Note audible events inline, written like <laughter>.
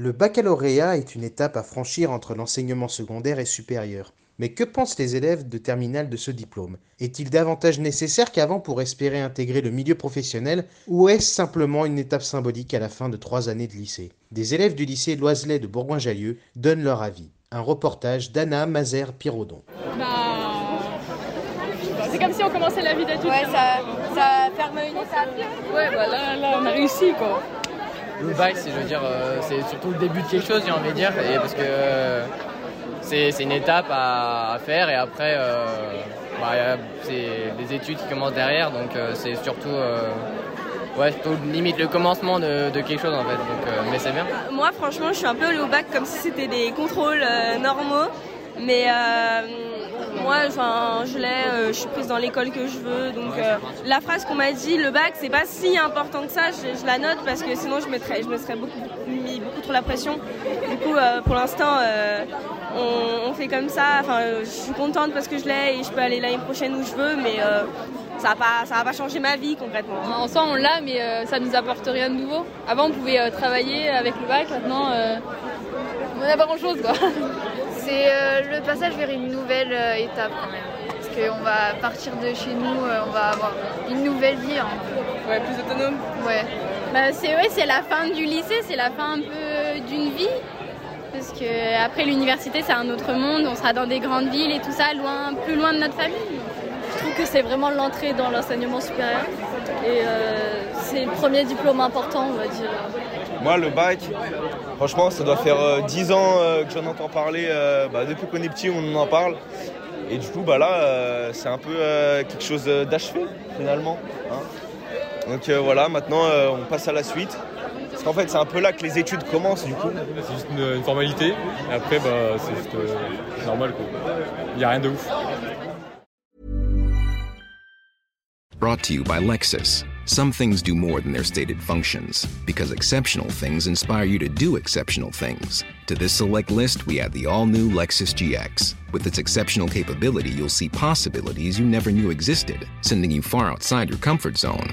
Le baccalauréat est une étape à franchir entre l'enseignement secondaire et supérieur. Mais que pensent les élèves de terminale de ce diplôme? Est-il davantage nécessaire qu'avant pour espérer intégrer le milieu professionnel ou est-ce simplement une étape symbolique à la fin de trois années de lycée? Des élèves du lycée Loiselet de Bourgoin-Jallieu donnent leur avis. Un reportage d'Anna Mazer-Pirodon. Bah, c'est comme si on commençait la vie d'adulte. Ouais, ça, ça ferme une étape. Ouais, bah là, là, on a réussi quoi. Le bac, c'est, je veux dire, euh, c'est surtout le début de quelque chose, j'ai envie de dire, et parce que euh, c'est, une étape à, faire, et après, euh, bah, c'est des études qui commencent derrière, donc c'est surtout, ouais, limite le commencement de, quelque chose en fait, donc, mais c'est bien. Moi, franchement, je suis un peu allée au bac comme si c'était des contrôles normaux. Mais euh, moi, je l'ai, euh, je suis prise dans l'école que je veux. Donc, euh, la phrase qu'on m'a dit, le bac, c'est pas si important que ça, je, je la note parce que sinon, je, mettrais, je me serais beaucoup, mis beaucoup trop la pression. Du coup, pour l'instant, on, on fait comme ça. Enfin, je suis contente parce que je l'ai et je peux aller l'année prochaine où je veux, mais euh, ça va pas, ça va pas changer ma vie concrètement. En soi, on l'a, mais euh, ça nous apporte rien de nouveau. Avant, on pouvait euh, travailler avec le bac, maintenant, euh, on n'a pas grand chose quoi. <laughs> C'est euh, le passage vers une nouvelle euh, étape quand même. Parce qu'on va partir de chez nous, euh, on va avoir une nouvelle vie. hein. Ouais, plus autonome. Ouais. Bah, c'est ouais, c'est la fin du lycée, c'est la fin un peu d'une vie. Parce que après l'université, c'est un autre monde, on sera dans des grandes villes et tout ça, loin, plus loin de notre famille. Je trouve que c'est vraiment l'entrée dans l'enseignement supérieur. Et euh, c'est le premier diplôme important, on va dire. Moi, le bac, franchement, ça doit faire euh, 10 ans euh, que j'en entends parler. euh, bah, depuis qu'on est petit, on en parle. Et du coup, bah, là, euh, c'est un peu euh, quelque chose d'achevé, finalement. hein. Donc euh, voilà, maintenant, euh, on passe à la suite. Parce qu'en fait, c'est un peu là que les études commencent, du coup. C'est juste une, une formalité. Et après, bah, c'est juste euh, normal. quoi. Il n'y a rien de ouf. Brought to you by Lexus. Some things do more than their stated functions, because exceptional things inspire you to do exceptional things. To this select list, we add the all new Lexus GX. With its exceptional capability, you'll see possibilities you never knew existed, sending you far outside your comfort zone.